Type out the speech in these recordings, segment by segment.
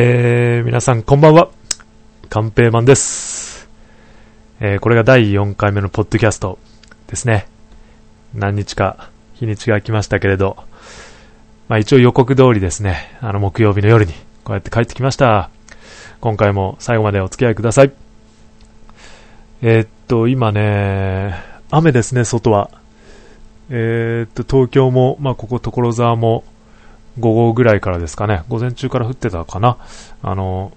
えー、皆さんこんばんは。カンペイマンです。えー、これが第4回目のポッドキャストですね。何日か日にちが来ましたけれど、まあ一応予告通りですね、あの木曜日の夜にこうやって帰ってきました。今回も最後までお付き合いください。えーっと、今ね、雨ですね、外は。えーっと、東京も、まあここ所沢も、午後ぐらいからですかね、午前中から降ってたかな、あの、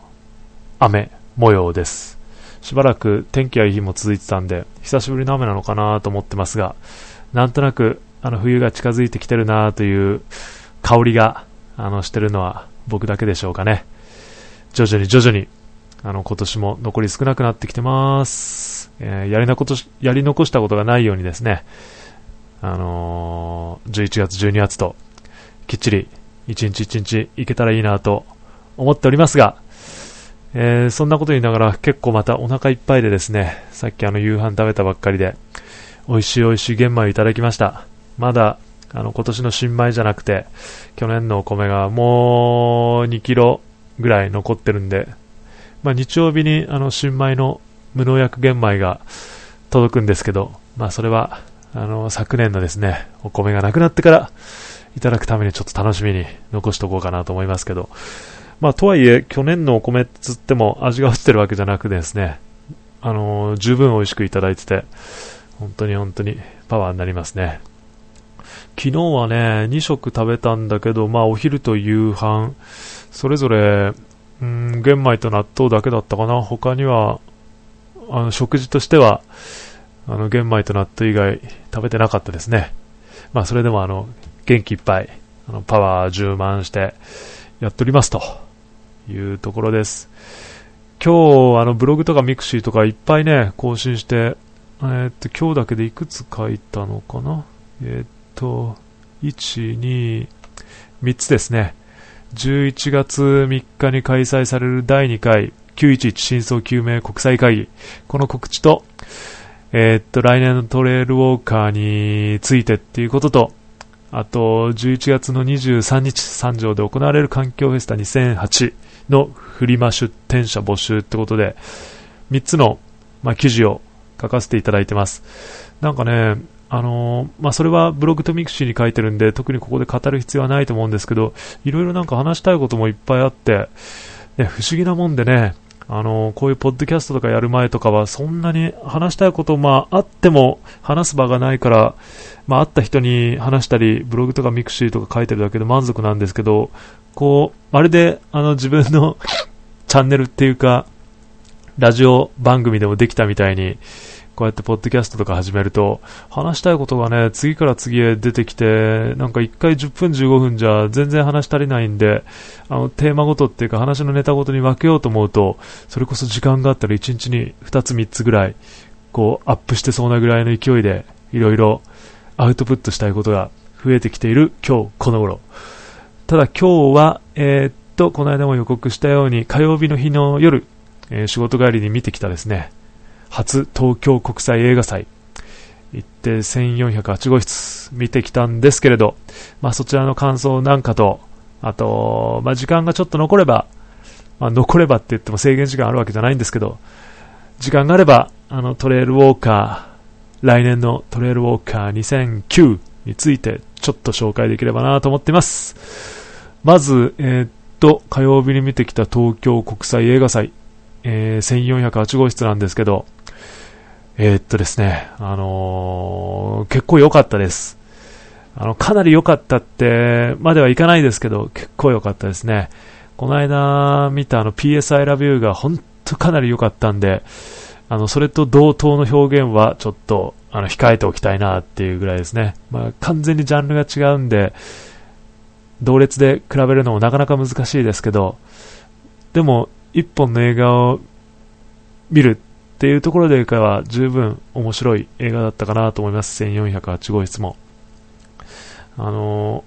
雨模様です。しばらく天気がいい日も続いてたんで、久しぶりの雨なのかなと思ってますが、なんとなく、あの、冬が近づいてきてるなという香りが、あの、してるのは僕だけでしょうかね。徐々に徐々に、あの、今年も残り少なくなってきてます。えーやりなことし、やり残したことがないようにですね、あのー11月、12月と、きっちり一日一日いけたらいいなと思っておりますが、えーそんなこと言いながら結構またお腹いっぱいでですね、さっきあの夕飯食べたばっかりで、美味しい美味しい玄米をいただきました。まだ、あの今年の新米じゃなくて、去年のお米がもう2キロぐらい残ってるんで、まあ日曜日にあの新米の無農薬玄米が届くんですけど、まあそれは、あの昨年のですね、お米がなくなってから、いただくためにちょっと楽しみに残しておこうかなと思いますけど、まあ、とはいえ、去年のお米っつっても味が落ちてるわけじゃなくですね、あのー十分美味しくいただいてて、本当に本当にパワーになりますね。昨日はね、2食食べたんだけど、まあ、お昼と夕飯、それぞれ、うん、玄米と納豆だけだったかな。他には、あの、食事としては、あの、玄米と納豆以外食べてなかったですね。まあ、それでもあの、元気いっぱい、あのパワー充満してやっておりますというところです。今日、あの、ブログとかミクシーとかいっぱいね、更新して、えーっと、今日だけでいくつ書いたのかな？えーっと、1、2、3つですね。11月3日に開催される第2回911真相究明国際会議。この告知と、えーっと、来年のトレイルウォーカーについてっていうことと、あと、11月の23日、三条で行われる環境フェスタ2008のフリマ出展者募集ってことで、3つの、まあ、記事を書かせていただいてます。なんかね、あのーまあ、それはブログとミクシーに書いてるんで、特にここで語る必要はないと思うんですけど、いろいろなんか話したいこともいっぱいあって、ね、不思議なもんでね、あのこういうポッドキャストとかやる前とかは、そんなに話したいこと、まあ、あっても話す場がないから、まあ、会った人に話したり、ブログとかミクシーとか書いてるだけで満足なんですけど、こう、まるで、あの、自分の チャンネルっていうか、ラジオ番組でもできたみたいに、こうやってポッドキャストとか始めると、話したいことがね、次から次へ出てきて、なんか1回10分15分じゃ全然話足りないんで、あの、テーマごとっていうか話のネタごとに分けようと思うと、それこそ時間があったら1日に2つ3つぐらい、こう、アップしてそうなぐらいの勢いで、いろいろアウトプットしたいことが増えてきている今日この頃。ただ今日は、えーっと、この間も予告したように火曜日の日の夜、えー仕事帰りに見てきたですね、初東京国際映画祭行って1408号室見てきたんですけれど、まあそちらの感想なんかと、あと、まあ時間がちょっと残れば、まあ残ればって言っても制限時間あるわけじゃないんですけど、時間があれば、あのトレイルウォーカー、来年のトレイルウォーカー2009についてちょっと紹介できればなと思っています。まず、えーっと、火曜日に見てきた東京国際映画祭、えー1408号室なんですけど、えーっとですね、あのー結構良かったです。あの、かなり良かったって、まではいかないですけど、結構良かったですね。この間見たあの PS I Love You が本当かなり良かったんで、あの、それと同等の表現はちょっと、あの、控えておきたいなっていうぐらいですね。まあ、完全にジャンルが違うんで、同列で比べるのもなかなか難しいですけど、でも、一本の映画を見るっていうところでかは十分面白い映画だったかなと思います。1408号室も。あのー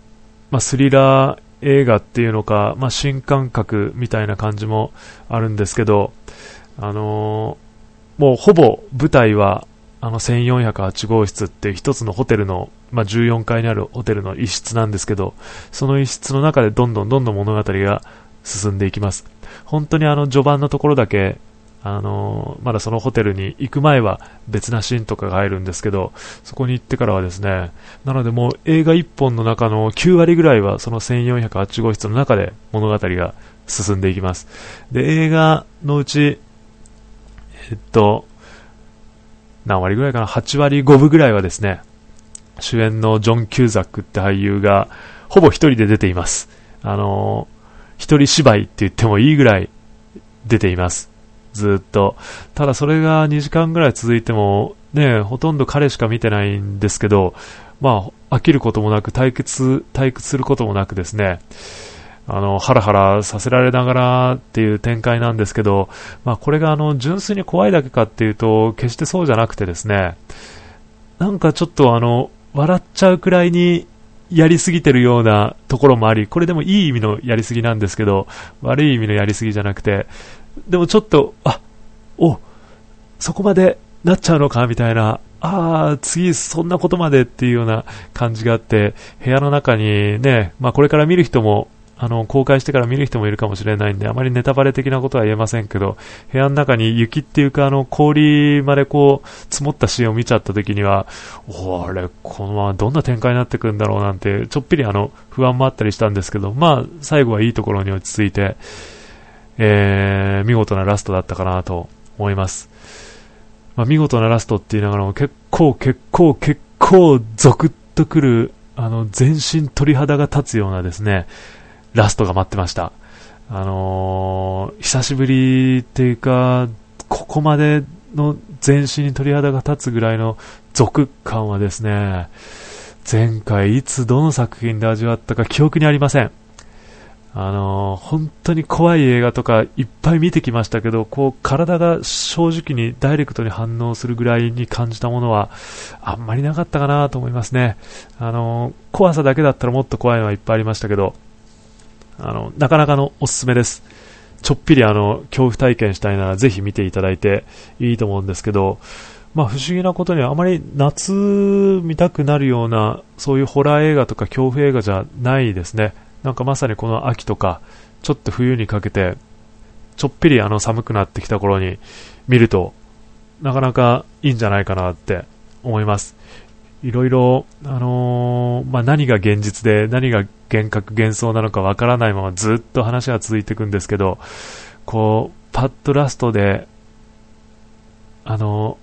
まあ、スリラー映画っていうのか、まあ、新感覚みたいな感じもあるんですけど、あのーもうほぼ舞台は、あの1408号室っていう一つのホテルの、まあ、14階にあるホテルの一室なんですけど、その一室の中でどんどんどんどん物語が進んでいきます。本当にあの序盤のところだけあのまだそのホテルに行く前は別なシーンとかが入るんですけど、そこに行ってからはですね、なのでもう映画1本の中の9割ぐらいはその1408号室の中で物語が進んでいきます。で、映画のうち、えっと、何割ぐらいかな、8割5分ぐらいはですね、主演のジョン・キューザックって俳優がほぼ一人で出ています。あの一人芝居って言ってもいいぐらい出ています。ずっと。ただそれが2時間ぐらい続いても、ね、ほとんど彼しか見てないんですけど、まあ、飽きることもなく、退屈、退屈することもなくですね、あの、ハラハラさせられながらっていう展開なんですけど、まあ、これがあの、純粋に怖いだけかっていうと、決してそうじゃなくてですね、なんかちょっとあの、笑っちゃうくらいにやりすぎてるようなところもあり、これでもいい意味のやりすぎなんですけど、悪い意味のやりすぎじゃなくて、でもちょっと、あ、お、そこまでなっちゃうのかみたいな、ああ、次そんなことまでっていうような感じがあって、部屋の中にね、まあこれから見る人も、あの、公開してから見る人もいるかもしれないんで、あまりネタバレ的なことは言えませんけど、部屋の中に雪っていうか、あの、氷までこう、積もったシーンを見ちゃった時には、おあれ、このままどんな展開になってくるんだろうなんて、ちょっぴりあの、不安もあったりしたんですけど、まあ、最後はいいところに落ち着いて、えー、見事なラストだったかなと思います。まあ、見事なラストって言いながらも結構結構結構ゾクッとくる、あの、全身鳥肌が立つようなですね、ラストが待ってました。あのー、久しぶりっていうか、ここまでの全身に鳥肌が立つぐらいの続感はですね、前回いつどの作品で味わったか記憶にありません。あの、本当に怖い映画とかいっぱい見てきましたけど、こう体が正直にダイレクトに反応するぐらいに感じたものはあんまりなかったかなと思いますね。あの、怖さだけだったらもっと怖いのはいっぱいありましたけど、あの、なかなかのおすすめです。ちょっぴりあの、恐怖体験したいならぜひ見ていただいていいと思うんですけど、まあ不思議なことにはあまり夏見たくなるようなそういうホラー映画とか恐怖映画じゃないですね。なんかまさにこの秋とか、ちょっと冬にかけて、ちょっぴりあの寒くなってきた頃に見ると、なかなかいいんじゃないかなって思います。いろいろ、あのー、まあ、何が現実で何が幻覚幻想なのかわからないままずっと話が続いていくんですけど、こう、パッとラストで、あの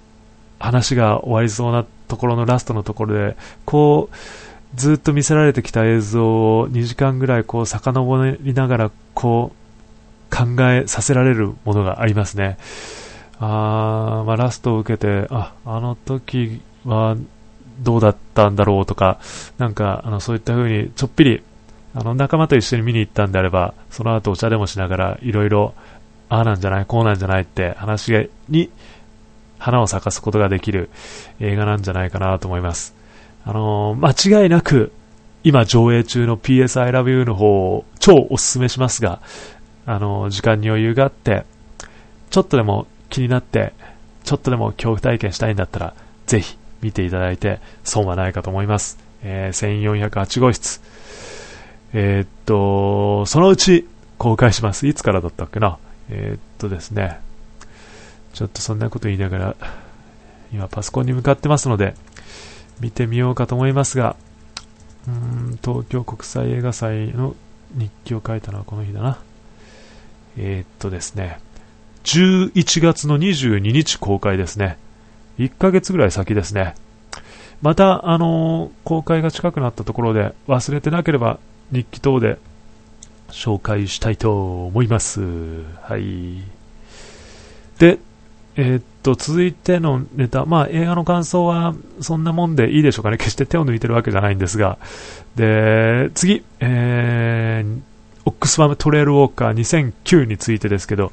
ー、話が終わりそうなところのラストのところで、こう、ずっと見せられてきた映像を2時間ぐらいこう遡りながらこう考えさせられるものがありますね。あまあ、ラストを受けて、あ、あの時はどうだったんだろうとか、なんかあのそういった風にちょっぴりあの仲間と一緒に見に行ったんであれば、その後お茶でもしながらいろいろああなんじゃない、こうなんじゃないって話に花を咲かすことができる映画なんじゃないかなと思います。あのー、間違いなく、今上映中の PS I Love You の方を超おすすめしますが、あのー、時間に余裕があって、ちょっとでも気になって、ちょっとでも恐怖体験したいんだったら、ぜひ見ていただいて損はないかと思います。えー、1408号室。えー、っと、そのうち公開します。いつからだったっけな？えー、っとですね、ちょっとそんなこと言いながら、今パソコンに向かってますので、見てみようかと思いますが、うん、東京国際映画祭の日記を書いたのはこの日だな。えー、っとですね、11月の22日公開ですね。1ヶ月ぐらい先ですね。また、あのー、公開が近くなったところで忘れてなければ日記等で紹介したいと思います。はい。で、えー、っと、続いてのネタ、まあ映画の感想はそんなもんでいいでしょうかね。決して手を抜いてるわけじゃないんですが。で、次、えー、オックスファムトレールウォーカー2009についてですけど、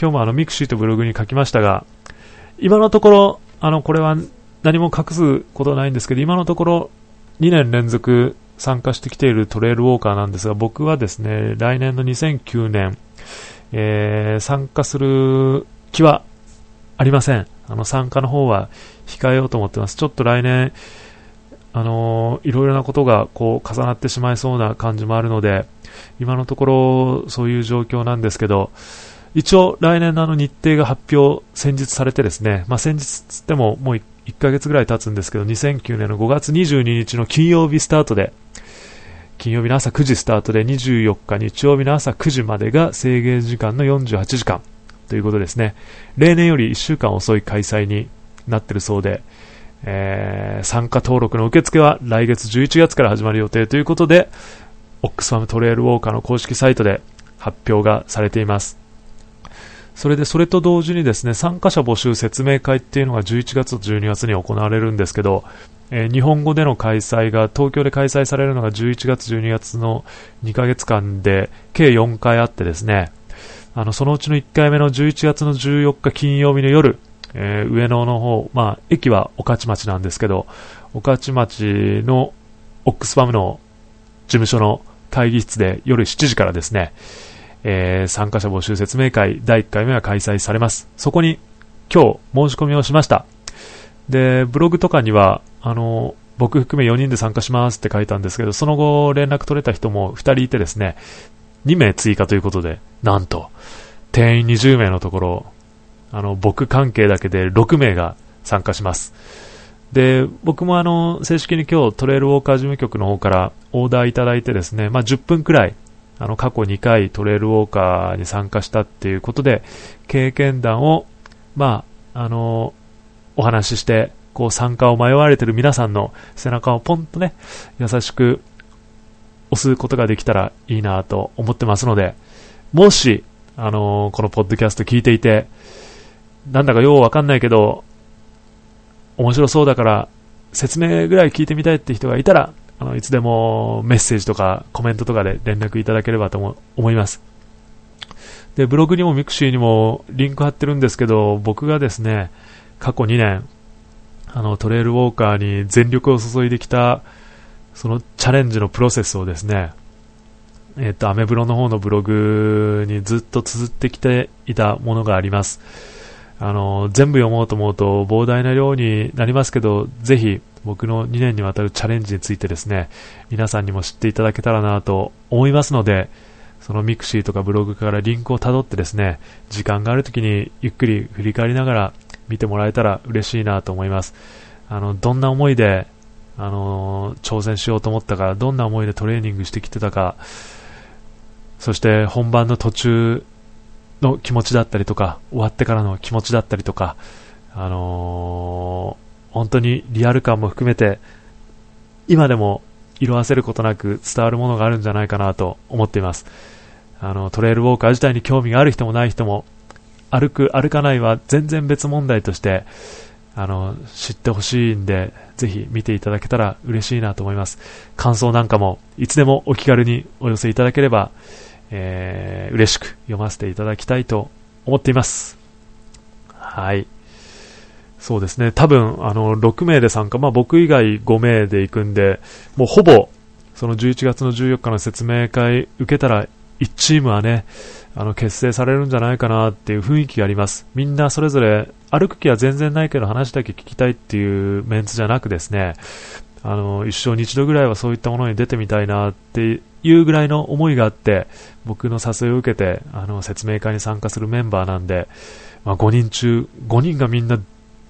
今日もあのミクシーとブログに書きましたが、今のところ、あの、これは何も隠すことはないんですけど、今のところ2年連続参加してきているトレイルウォーカーなんですが、僕はですね、来年の2009年、えー、参加する気はありません。あの、参加の方は控えようと思ってます。ちょっと来年、あのー、いろいろなことがこう重なってしまいそうな感じもあるので、今のところそういう状況なんですけど、一応来年のあの日程が発表、先日されてですね、まあ、先日つってももう1ヶ月ぐらい経つんですけど、2009年の5月22日の金曜日スタートで、金曜日の朝9時スタートで24日日曜日の朝9時までが制限時間の48時間ということですね。例年より1週間遅い開催になっているそうで、えー、参加登録の受付は来月11月から始まる予定ということで、オックスファムトレイルウォーカーの公式サイトで発表がされています。それで、それと同時にですね、参加者募集説明会っていうのが11月と12月に行われるんですけど、えー、日本語での開催が東京で開催されるのが11月、12月の2ヶ月間で計4回あってですね、あのそのうちの1回目の11月の14日金曜日の夜、えー、上野の方、まあ、駅は御徒町なんですけど、御徒町のオックスファムの事務所の会議室で夜7時からですね、えー、参加者募集説明会第1回目が開催されます。そこに今日申し込みをしました。で、ブログとかには、あの、僕含め4人で参加しますって書いたんですけど、その後連絡取れた人も2人いてですね、2名追加ということで、なんと、定員20名のところ、あの、僕関係だけで6名が参加します。で、僕もあの、正式に今日トレイルウォーカー事務局の方からオーダーいただいてですね、まあ、10分くらい、あの、過去2回トレイルウォーカーに参加したっていうことで、経験談を、まあ、あの、お話しして、こう参加を迷われてる皆さんの背中をポンとね、優しく押すことができたらいいなと思ってますので、もし、あのー、このポッドキャスト聞いていて、なんだかようわかんないけど、面白そうだから説明ぐらい聞いてみたいって人がいたら、あのいつでもメッセージとかコメントとかで連絡いただければと思います。で、ブログにもミクシーにもリンク貼ってるんですけど、僕がですね、過去2年、あの、トレイルウォーカーに全力を注いできた、そのチャレンジのプロセスをですね、えっ、と、アメブロの方のブログにずっと綴ってきていたものがあります。あの、全部読もうと思うと膨大な量になりますけど、ぜひ僕の2年にわたるチャレンジについてですね、皆さんにも知っていただけたらなと思いますので、そのミクシーとかブログからリンクをたどってですね、時間がある時にゆっくり振り返りながら見てもらえたら嬉しいなと思います。あの、どんな思いで、あの挑戦しようと思ったか、どんな思いでトレーニングしてきてたか、そして本番の途中の気持ちだったりとか、終わってからの気持ちだったりとか、あのー、本当にリアル感も含めて、今でも色あせることなく伝わるものがあるんじゃないかなと思っています。あの、トレイルウォーカー自体に興味がある人もない人も、歩く、歩かないは全然別問題として、あの、知ってほしいんで、ぜひ見ていただけたら嬉しいなと思います。感想なんかも、いつでもお気軽にお寄せいただければ、えー、嬉しく読ませていただきたいと思っています。はい。そうですね。多分、あの、6名で参加、まあ僕以外5名で行くんで、もうほぼ、その11月の14日の説明会受けたら、1チームはね、あの、結成されるんじゃないかなっていう雰囲気があります。みんなそれぞれ、歩く気は全然ないけど話だけ聞きたいっていうメンツじゃなくですね、あの、一生に一度ぐらいはそういったものに出てみたいなっていうぐらいの思いがあって、僕の誘いを受けて、あの、説明会に参加するメンバーなんで、まあ、5人中、5人がみんな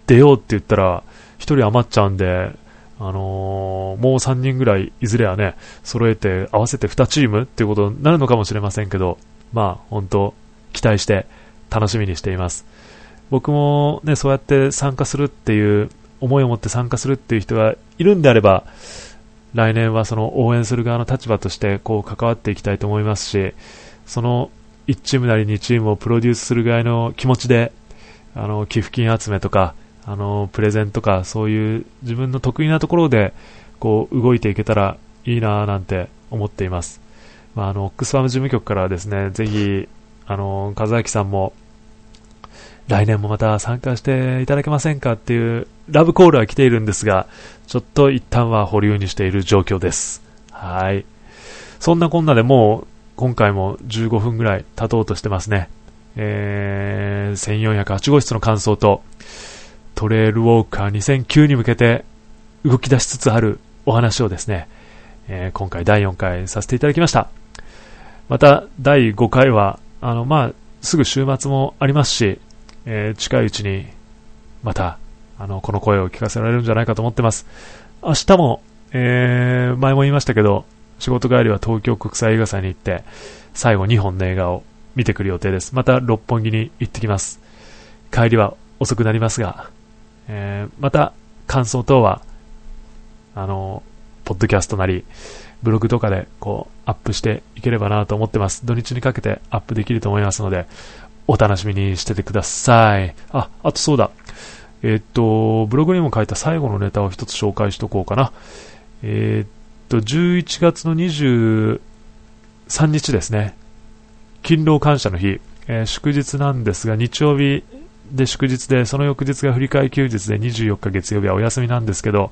出ようって言ったら、1人余っちゃうんで、あのー、もう3人ぐらいいずれはね、揃えて合わせて2チームっていうことになるのかもしれませんけど、まあ、本当期待して楽しみにしています。僕もね、そうやって参加するっていう思いを持って参加するっていう人がいるんであれば、来年はその応援する側の立場としてこう関わっていきたいと思いますし、その1チームなり2チームをプロデュースする側の気持ちで、あの、寄付金集めとか、あの、プレゼンとか、そういう自分の得意なところで、こう、動いていけたらいいなぁなんて思っています。まあ、あの、オックスファム事務局からですね、ぜひ、あの、和明さんも、来年もまた参加していただけませんかっていうラブコールは来ているんですが、ちょっと一旦は保留にしている状況です。はい。そんなこんなでもう今回も15分ぐらい経とうとしてますね。えー、1408号室の感想と、トレイルウォーカー2009に向けて動き出しつつあるお話をですね、えー、今回第4回させていただきました。また、第5回は、あの、まあ、すぐ週末もありますし、えー、近いうちに、また、あの、この声を聞かせられるんじゃないかと思ってます。明日も、えー、前も言いましたけど、仕事帰りは東京国際映画祭に行って、最後2本の映画を見てくる予定です。また六本木に行ってきます。帰りは遅くなりますが、えー、また感想等は、あの、ポッドキャストなり、ブログとかでこうアップしていければなと思ってます。土日にかけてアップできると思いますので、お楽しみにしててください。あ、あとそうだ。え、っと、ブログにも書いた最後のネタを一つ紹介しとこうかな。え、っと、11月の23日ですね。勤労感謝の日。えー、祝日なんですが、日曜日で祝日で、その翌日が振り替休日で24日月曜日はお休みなんですけど、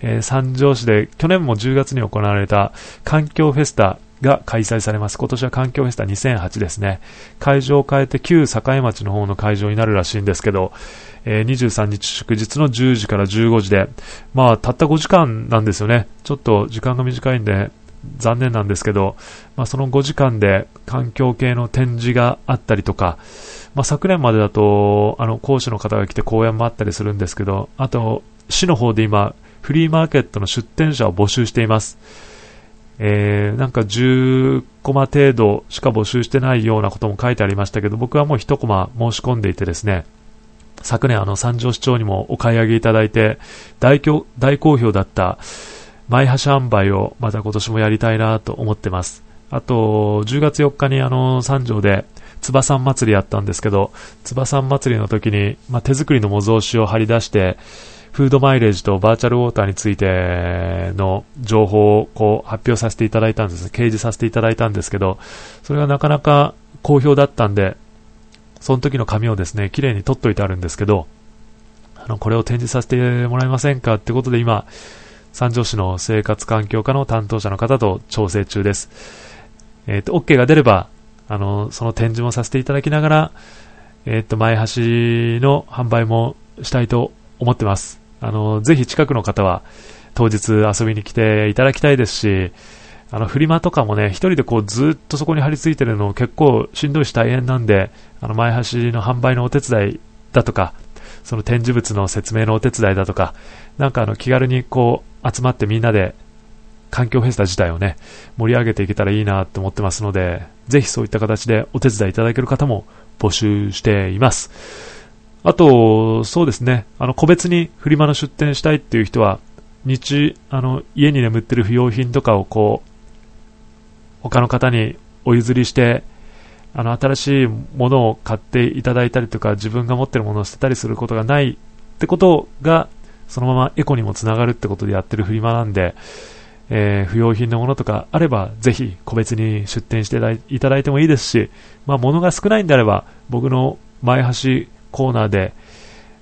え、三条市で去年も10月に行われた環境フェスタが開催されます。今年は環境フェスタ2008ですね。会場を変えて旧境町の方の会場になるらしいんですけど、えー、23日祝日の10時から15時で、まあ、たった5時間なんですよね。ちょっと時間が短いんで、残念なんですけど、まあ、その5時間で環境系の展示があったりとか、まあ、昨年までだと、あの、講師の方が来て講演もあったりするんですけど、あと、市の方で今、フリーマーケットの出店者を募集しています。えー、なんか10コマ程度しか募集してないようなことも書いてありましたけど、僕はもう1コマ申し込んでいてですね、昨年あの三条市長にもお買い上げいただいて大大好評だった前橋販売をまた今年もやりたいなと思ってます。あと、10月4日にあの三条でつばさん祭りやったんですけど、つばさん祭りの時に、まあ、手作りの模造紙を貼り出して、フードマイレージとバーチャルウォーターについての情報をこう発表させていただいたんです。掲示させていただいたんですけど、それがなかなか好評だったんで、その時の紙をですね、綺麗に取っといてあるんですけど、あの、これを展示させてもらえませんかってことで今、三条市の生活環境課の担当者の方と調整中です。えっ、ー、と、OK が出れば、あの、その展示もさせていただきながら、えっ、ー、と、前橋の販売もしたいと思ってます。あの、ぜひ近くの方は当日遊びに来ていただきたいですし、あの、フリマとかもね、一人でこうずっとそこに張り付いてるの結構しんどいし大変なんで、あの、前橋の販売のお手伝いだとか、その展示物の説明のお手伝いだとか、なんかあの、気軽にこう、集まってみんなで、環境フェスタ自体をね、盛り上げていけたらいいなと思ってますので、ぜひそういった形でお手伝いいただける方も募集しています。あと、そうですね、あの、個別にフリマの出店したいっていう人は、日、あの、家に眠ってる不要品とかをこう、他の方にお譲りして、あの、新しいものを買っていただいたりとか、自分が持ってるものを捨てたりすることがないってことが、そのままエコにもつながるってことでやってるフリマなんで、えー、不要品のものとかあれば、ぜひ個別に出店していただいてもいいですし、まあ、物が少ないんであれば、僕の前橋コーナーで、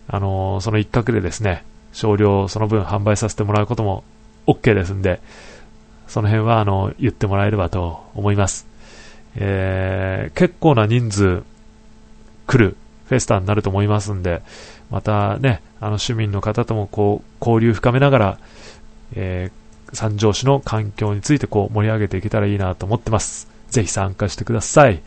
あのー、その一角でですね、少量その分販売させてもらうことも OK ですんで、その辺はあの言ってもらえればと思います。えー、結構な人数来るフェスタになると思いますんで、またね、あの市民の方ともこう交流深めながら、えー、三条市の環境についてこう盛り上げていけたらいいなと思ってます。ぜひ参加してください。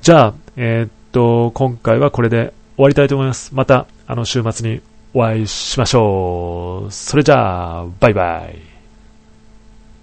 じゃあ、えー、っと、今回はこれで終わりたいと思います。また、あの週末にお会いしましょう。それじゃあ、バイバイ。